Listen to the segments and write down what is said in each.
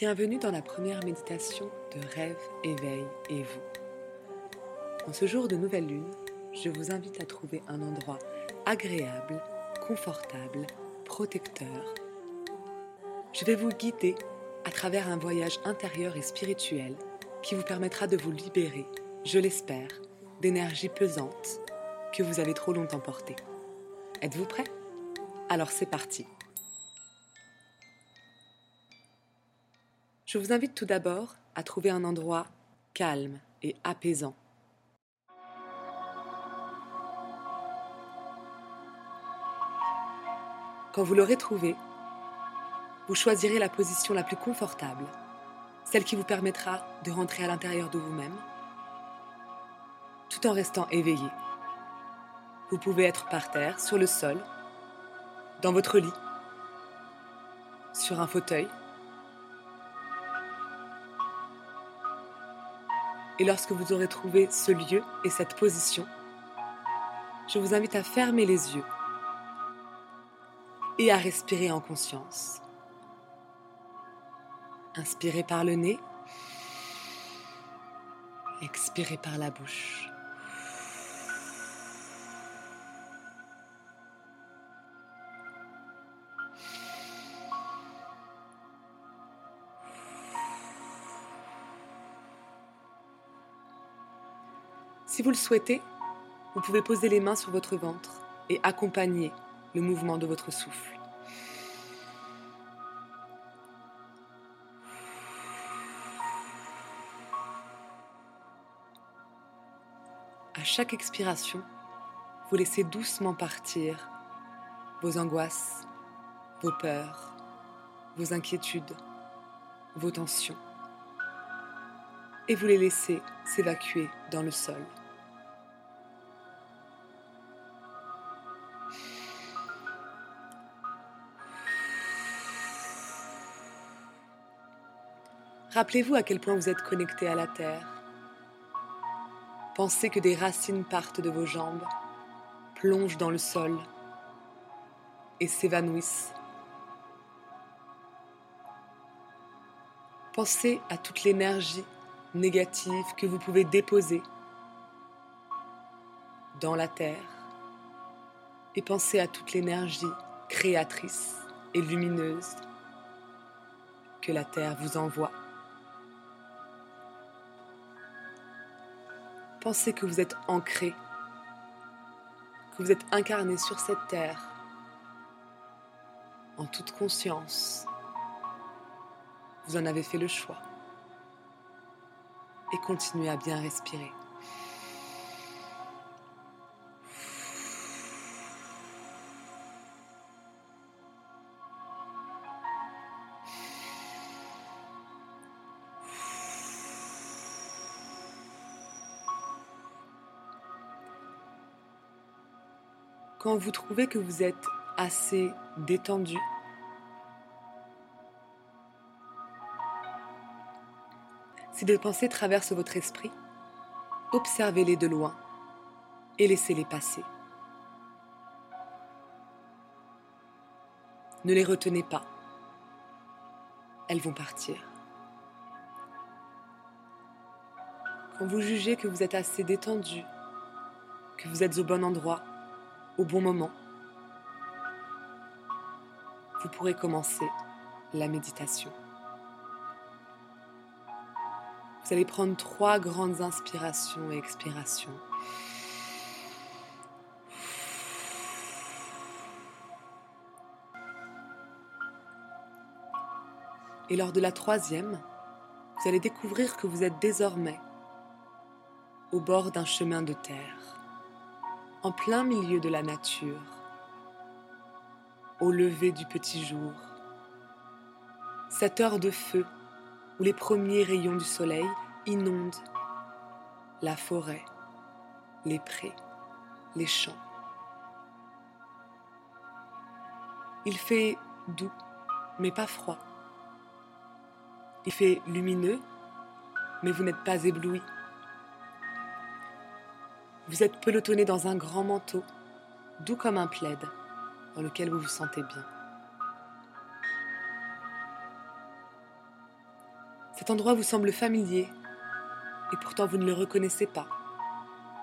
Bienvenue dans la première méditation de rêve, éveil et vous. En ce jour de nouvelle lune, je vous invite à trouver un endroit agréable, confortable, protecteur. Je vais vous guider à travers un voyage intérieur et spirituel qui vous permettra de vous libérer, je l'espère, d'énergie pesante que vous avez trop longtemps portée. Êtes-vous prêt? Alors c'est parti. Je vous invite tout d'abord à trouver un endroit calme et apaisant. Quand vous l'aurez trouvé, vous choisirez la position la plus confortable, celle qui vous permettra de rentrer à l'intérieur de vous-même, tout en restant éveillé. Vous pouvez être par terre, sur le sol, dans votre lit, sur un fauteuil, Et lorsque vous aurez trouvé ce lieu et cette position, je vous invite à fermer les yeux et à respirer en conscience. Inspirez par le nez, expirez par la bouche. Si vous le souhaitez, vous pouvez poser les mains sur votre ventre et accompagner le mouvement de votre souffle. À chaque expiration, vous laissez doucement partir vos angoisses, vos peurs, vos inquiétudes, vos tensions, et vous les laissez s'évacuer dans le sol. Rappelez-vous à quel point vous êtes connecté à la terre. Pensez que des racines partent de vos jambes, plongent dans le sol et s'évanouissent. Pensez à toute l'énergie négative que vous pouvez déposer dans la terre et pensez à toute l'énergie créatrice et lumineuse que la terre vous envoie. Pensez que vous êtes ancré, que vous êtes incarné sur cette terre, en toute conscience. Vous en avez fait le choix. Et continuez à bien respirer. Quand vous trouvez que vous êtes assez détendu, si des pensées traversent votre esprit, observez-les de loin et laissez-les passer. Ne les retenez pas. Elles vont partir. Quand vous jugez que vous êtes assez détendu, que vous êtes au bon endroit, au bon moment, vous pourrez commencer la méditation. Vous allez prendre trois grandes inspirations et expirations. Et lors de la troisième, vous allez découvrir que vous êtes désormais au bord d'un chemin de terre en plein milieu de la nature, au lever du petit jour. Cette heure de feu où les premiers rayons du soleil inondent la forêt, les prés, les champs. Il fait doux, mais pas froid. Il fait lumineux, mais vous n'êtes pas ébloui. Vous êtes pelotonné dans un grand manteau, doux comme un plaid, dans lequel vous vous sentez bien. Cet endroit vous semble familier et pourtant vous ne le reconnaissez pas,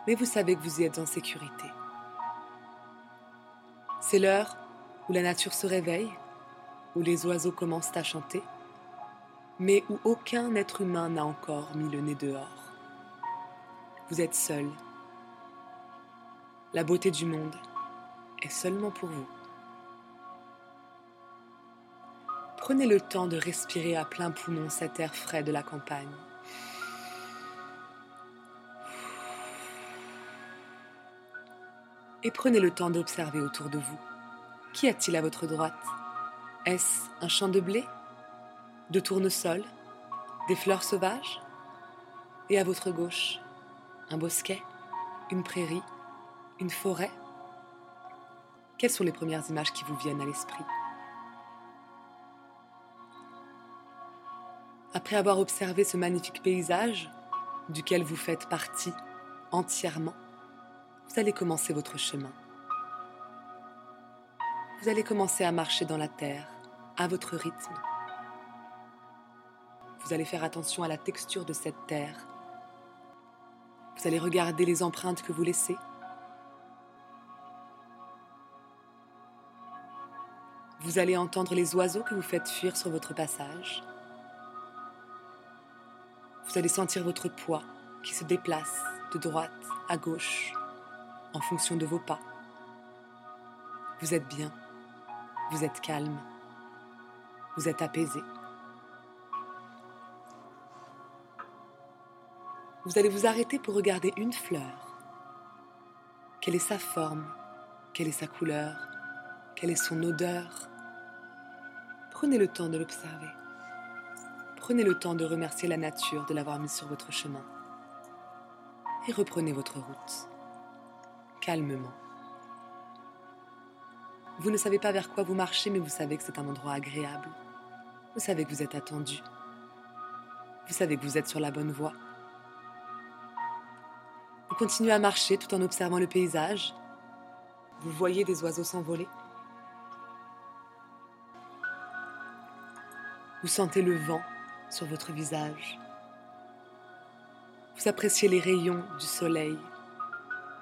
mais vous savez que vous y êtes en sécurité. C'est l'heure où la nature se réveille, où les oiseaux commencent à chanter, mais où aucun être humain n'a encore mis le nez dehors. Vous êtes seul. La beauté du monde est seulement pour vous. Prenez le temps de respirer à plein poumon cet air frais de la campagne. Et prenez le temps d'observer autour de vous. Qu'y a-t-il à votre droite? Est-ce un champ de blé? De tournesol? Des fleurs sauvages? Et à votre gauche Un bosquet? Une prairie? Une forêt? Quelles sont les premières images qui vous viennent à l'esprit? Après avoir observé ce magnifique paysage, duquel vous faites partie entièrement, vous allez commencer votre chemin. Vous allez commencer à marcher dans la terre, à votre rythme. Vous allez faire attention à la texture de cette terre. Vous allez regarder les empreintes que vous laissez. Vous allez entendre les oiseaux que vous faites fuir sur votre passage. Vous allez sentir votre poids qui se déplace de droite à gauche en fonction de vos pas. Vous êtes bien, vous êtes calme, vous êtes apaisé. Vous allez vous arrêter pour regarder une fleur. Quelle est sa forme? Quelle est sa couleur? Quelle est son odeur? Prenez le temps de l'observer. Prenez le temps de remercier la nature de l'avoir mis sur votre chemin. Et reprenez votre route, calmement. Vous ne savez pas vers quoi vous marchez, mais vous savez que c'est un endroit agréable. Vous savez que vous êtes attendu. Vous savez que vous êtes sur la bonne voie. Vous continuez à marcher tout en observant le paysage. Vous voyez des oiseaux s'envoler. Vous sentez le vent sur votre visage. Vous appréciez les rayons du soleil,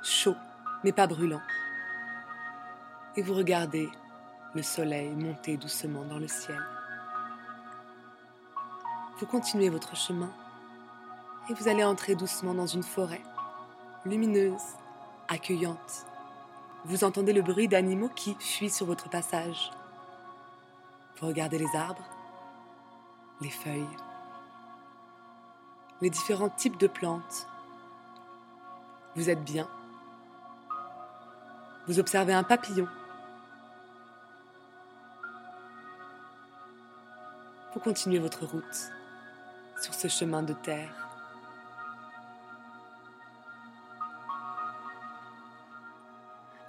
chaud mais pas brûlant. Et vous regardez le soleil monter doucement dans le ciel. Vous continuez votre chemin et vous allez entrer doucement dans une forêt, lumineuse, accueillante. Vous entendez le bruit d'animaux qui fuient sur votre passage. Vous regardez les arbres, les feuilles, les différents types de plantes. Vous êtes bien. Vous observez un papillon. Vous continuez votre route sur ce chemin de terre.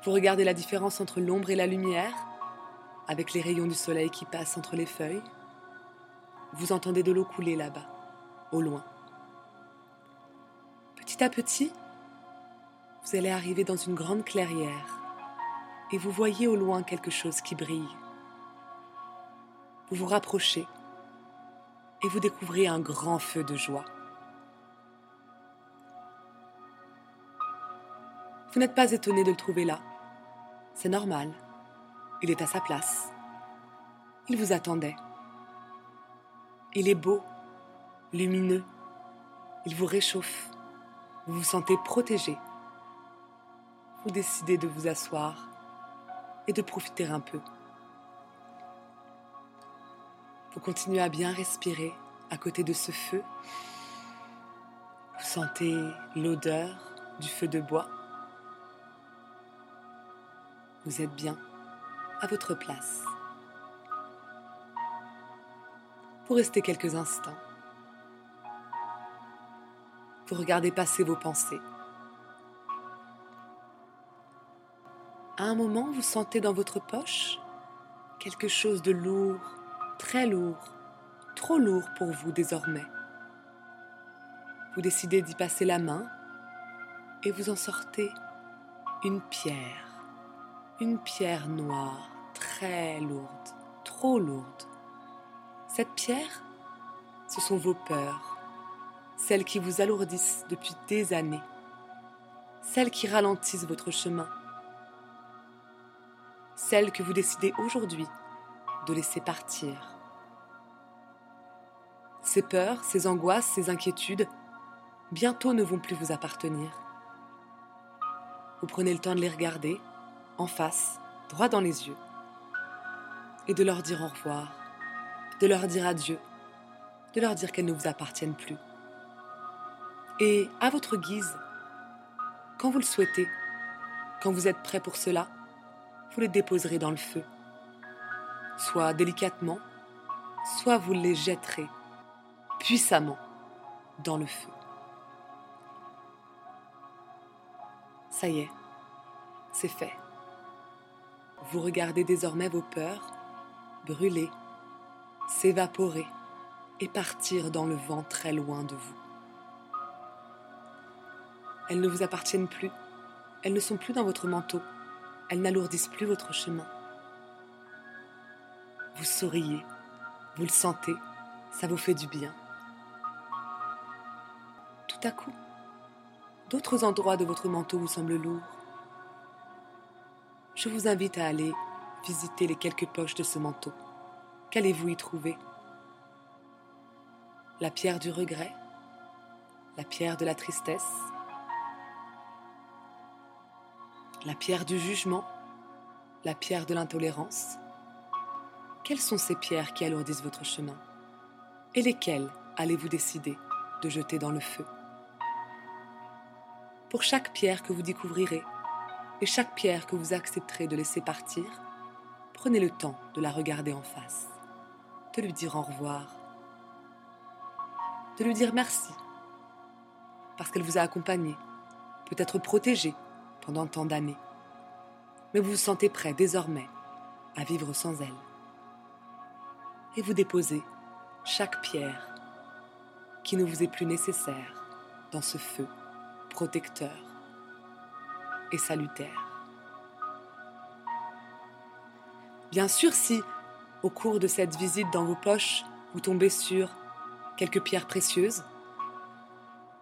Vous regardez la différence entre l'ombre et la lumière, avec les rayons du soleil qui passent entre les feuilles. Vous entendez de l'eau couler là-bas, au loin. Petit à petit, vous allez arriver dans une grande clairière et vous voyez au loin quelque chose qui brille. Vous vous rapprochez et vous découvrez un grand feu de joie. Vous n'êtes pas étonné de le trouver là. C'est normal. Il est à sa place. Il vous attendait. Il est beau, lumineux. Il vous réchauffe. Vous vous sentez protégé. Vous décidez de vous asseoir et de profiter un peu. Vous continuez à bien respirer à côté de ce feu. Vous sentez l'odeur du feu de bois. Vous êtes bien à votre place. Vous restez quelques instants. Vous regardez passer vos pensées. À un moment, vous sentez dans votre poche quelque chose de lourd, très lourd, trop lourd pour vous désormais. Vous décidez d'y passer la main et vous en sortez une pierre, une pierre noire, très lourde, trop lourde. Cette pierre, ce sont vos peurs, celles qui vous alourdissent depuis des années, celles qui ralentissent votre chemin, celles que vous décidez aujourd'hui de laisser partir. Ces peurs, ces angoisses, ces inquiétudes, bientôt ne vont plus vous appartenir. Vous prenez le temps de les regarder, en face, droit dans les yeux, et de leur dire au revoir, de leur dire adieu, de leur dire qu'elles ne vous appartiennent plus. Et à votre guise, quand vous le souhaitez, quand vous êtes prêt pour cela, vous les déposerez dans le feu, soit délicatement, soit vous les jetterez puissamment dans le feu. Ça y est, c'est fait. Vous regardez désormais vos peurs brûler, s'évaporer et partir dans le vent très loin de vous. Elles ne vous appartiennent plus, elles ne sont plus dans votre manteau, elles n'alourdissent plus votre chemin. Vous souriez, vous le sentez, ça vous fait du bien. Tout à coup, d'autres endroits de votre manteau vous semblent lourds. Je vous invite à aller visiter les quelques poches de ce manteau. Qu'allez-vous y trouver? La pierre du regret? La pierre de la tristesse? La pierre du jugement? La pierre de l'intolérance? Quelles sont ces pierres qui alourdissent votre chemin? Et lesquelles allez-vous décider de jeter dans le feu? Pour chaque pierre que vous découvrirez, et chaque pierre que vous accepterez de laisser partir, prenez le temps de la regarder en face, de lui dire au revoir, de lui dire merci, parce qu'elle vous a accompagné, peut-être protégé pendant tant d'années, mais vous vous sentez prêt désormais à vivre sans elle. Et vous déposez chaque pierre qui ne vous est plus nécessaire dans ce feu protecteur et salutaire. Bien sûr, si, au cours de cette visite dans vos poches, vous tombez sur quelques pierres précieuses,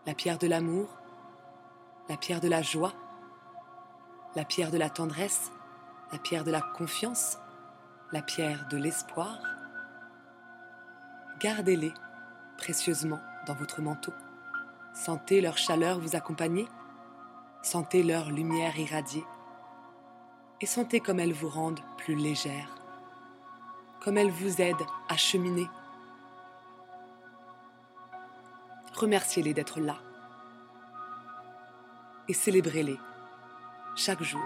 la pierre de l'amour, la pierre de la joie, la pierre de la tendresse, la pierre de la confiance, la pierre de l'espoir, gardez-les précieusement dans votre manteau. Sentez leur chaleur vous accompagner, sentez leur lumière irradier. Et sentez comme elles vous rendent plus légère, comme elles vous aident à cheminer. Remerciez-les d'être là et célébrez-les chaque jour.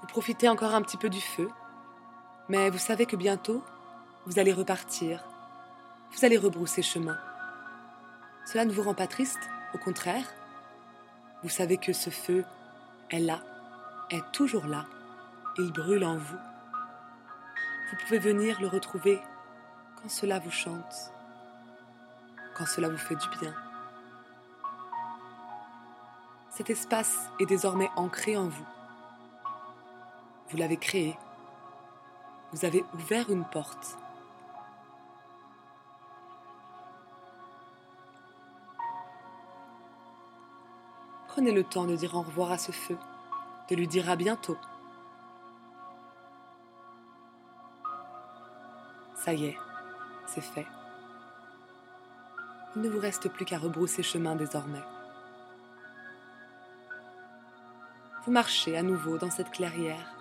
Vous profitez encore un petit peu du feu, mais vous savez que bientôt, vous allez repartir, vous allez rebrousser chemin. Cela ne vous rend pas triste, au contraire. Vous savez que ce feu est là, est toujours là, il brûle en vous. Vous pouvez venir le retrouver quand cela vous chante, quand cela vous fait du bien. Cet espace est désormais ancré en vous. Vous l'avez créé. Vous avez ouvert une porte Prenez le temps de dire au revoir à ce feu, de lui dire à bientôt. Ça y est, c'est fait. Il ne vous reste plus qu'à rebrousser chemin désormais. Vous marchez à nouveau dans cette clairière,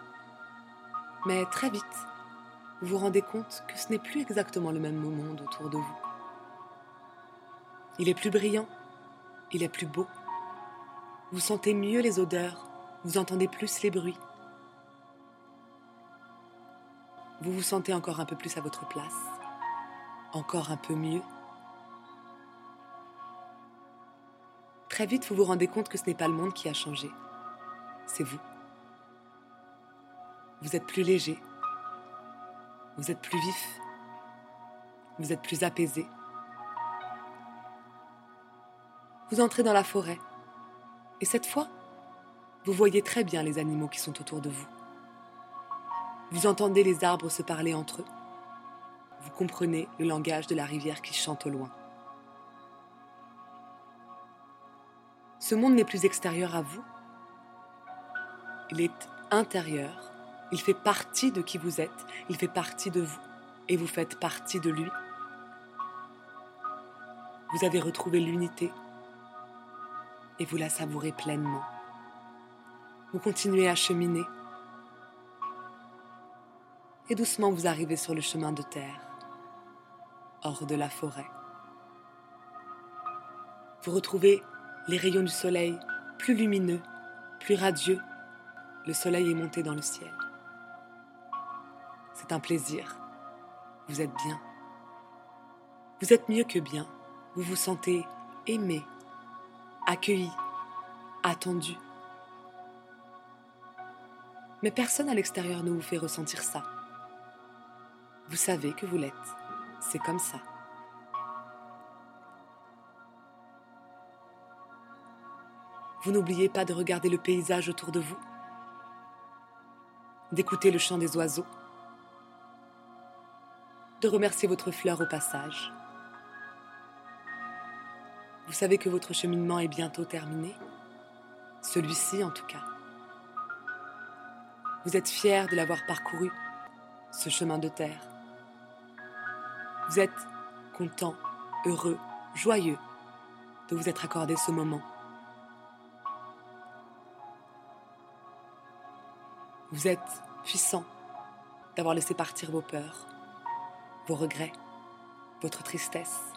mais très vite, vous vous rendez compte que ce n'est plus exactement le même monde autour de vous. Il est plus brillant, il est plus beau. Vous sentez mieux les odeurs, vous entendez plus les bruits. Vous vous sentez encore un peu plus à votre place, encore un peu mieux. Très vite, vous vous rendez compte que ce n'est pas le monde qui a changé, c'est vous. Vous êtes plus léger, vous êtes plus vif, vous êtes plus apaisé. Vous entrez dans la forêt et cette fois, vous voyez très bien les animaux qui sont autour de vous. Vous entendez les arbres se parler entre eux. Vous comprenez le langage de la rivière qui chante au loin. Ce monde n'est plus extérieur à vous. Il est intérieur. Il fait partie de qui vous êtes. Il fait partie de vous. Et vous faites partie de lui. Vous avez retrouvé l'unité. Et vous la savourez pleinement. Vous continuez à cheminer. Et doucement vous arrivez sur le chemin de terre, hors de la forêt. Vous retrouvez les rayons du soleil plus lumineux, plus radieux. Le soleil est monté dans le ciel. C'est un plaisir. Vous êtes bien. Vous êtes mieux que bien. Vous vous sentez aimé, accueilli, attendu. Mais personne à l'extérieur ne vous fait ressentir ça. Vous savez que vous l'êtes. C'est comme ça. Vous n'oubliez pas de regarder le paysage autour de vous, d'écouter le chant des oiseaux, de remercier votre fleur au passage. Vous savez que votre cheminement est bientôt terminé, celui-ci en tout cas. Vous êtes fier de l'avoir parcouru, ce chemin de terre. Vous êtes content, heureux, joyeux de vous être accordé ce moment. Vous êtes puissant d'avoir laissé partir vos peurs, vos regrets, votre tristesse.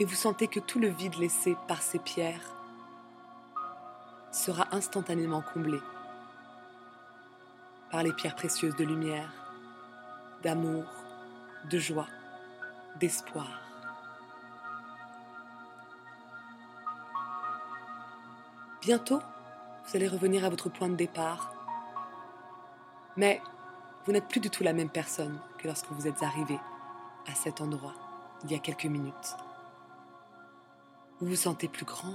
Et vous sentez que tout le vide laissé par ces pierres sera instantanément comblé par les pierres précieuses de lumière, d'amour, de joie, d'espoir. Bientôt, vous allez revenir à votre point de départ, mais vous n'êtes plus du tout la même personne que lorsque vous êtes arrivé à cet endroit il y a quelques minutes. Vous vous sentez plus grand,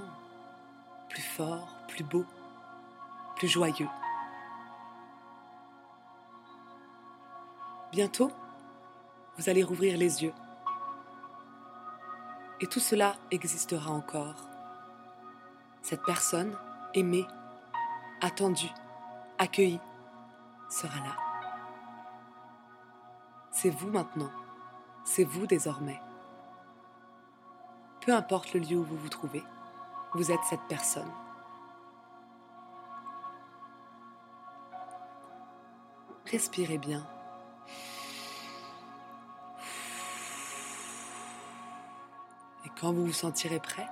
plus fort, plus beau, plus joyeux. Bientôt, vous allez rouvrir les yeux. Et tout cela existera encore. Cette personne aimée, attendue, accueillie, sera là. C'est vous maintenant. C'est vous désormais. Peu importe le lieu où vous vous trouvez, vous êtes cette personne. Respirez bien. Et quand vous vous sentirez prêt,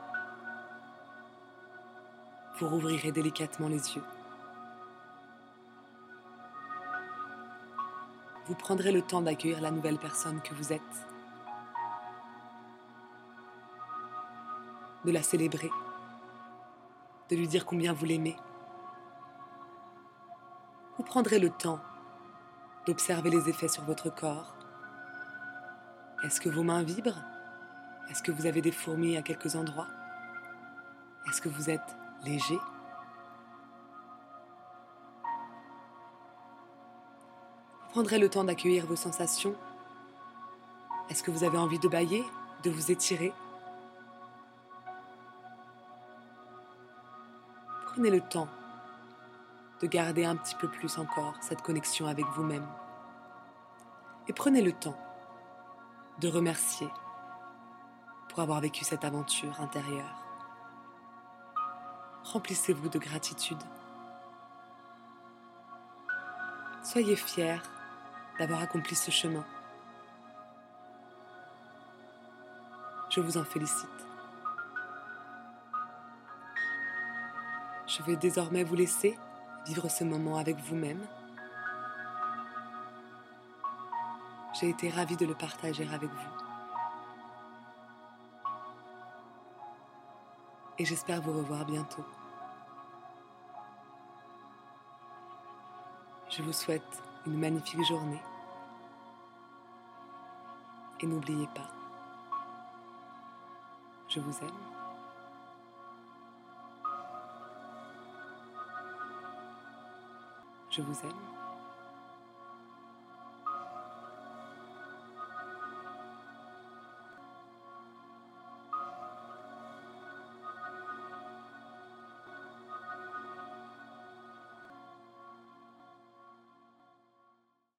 vous rouvrirez délicatement les yeux. Vous prendrez le temps d'accueillir la nouvelle personne que vous êtes, de la célébrer, de lui dire combien vous l'aimez. Vous prendrez le temps d'observer les effets sur votre corps. Est-ce que vos mains vibrent? Est-ce que vous avez des fourmis à quelques endroits? Est-ce que vous êtes léger? Vous prendrez le temps d'accueillir vos sensations. Est-ce que vous avez envie de bailler, de vous étirer? Prenez le temps de garder un petit peu plus encore cette connexion avec vous-même. Et prenez le temps de remercier pour avoir vécu cette aventure intérieure. Remplissez-vous de gratitude. Soyez fiers d'avoir accompli ce chemin. Je vous en félicite. Je vais désormais vous laisser vivre ce moment avec vous-même. J'ai été ravie de le partager avec vous. Et j'espère vous revoir bientôt. Je vous souhaite une magnifique journée. Et n'oubliez pas, je vous aime. Je vous aime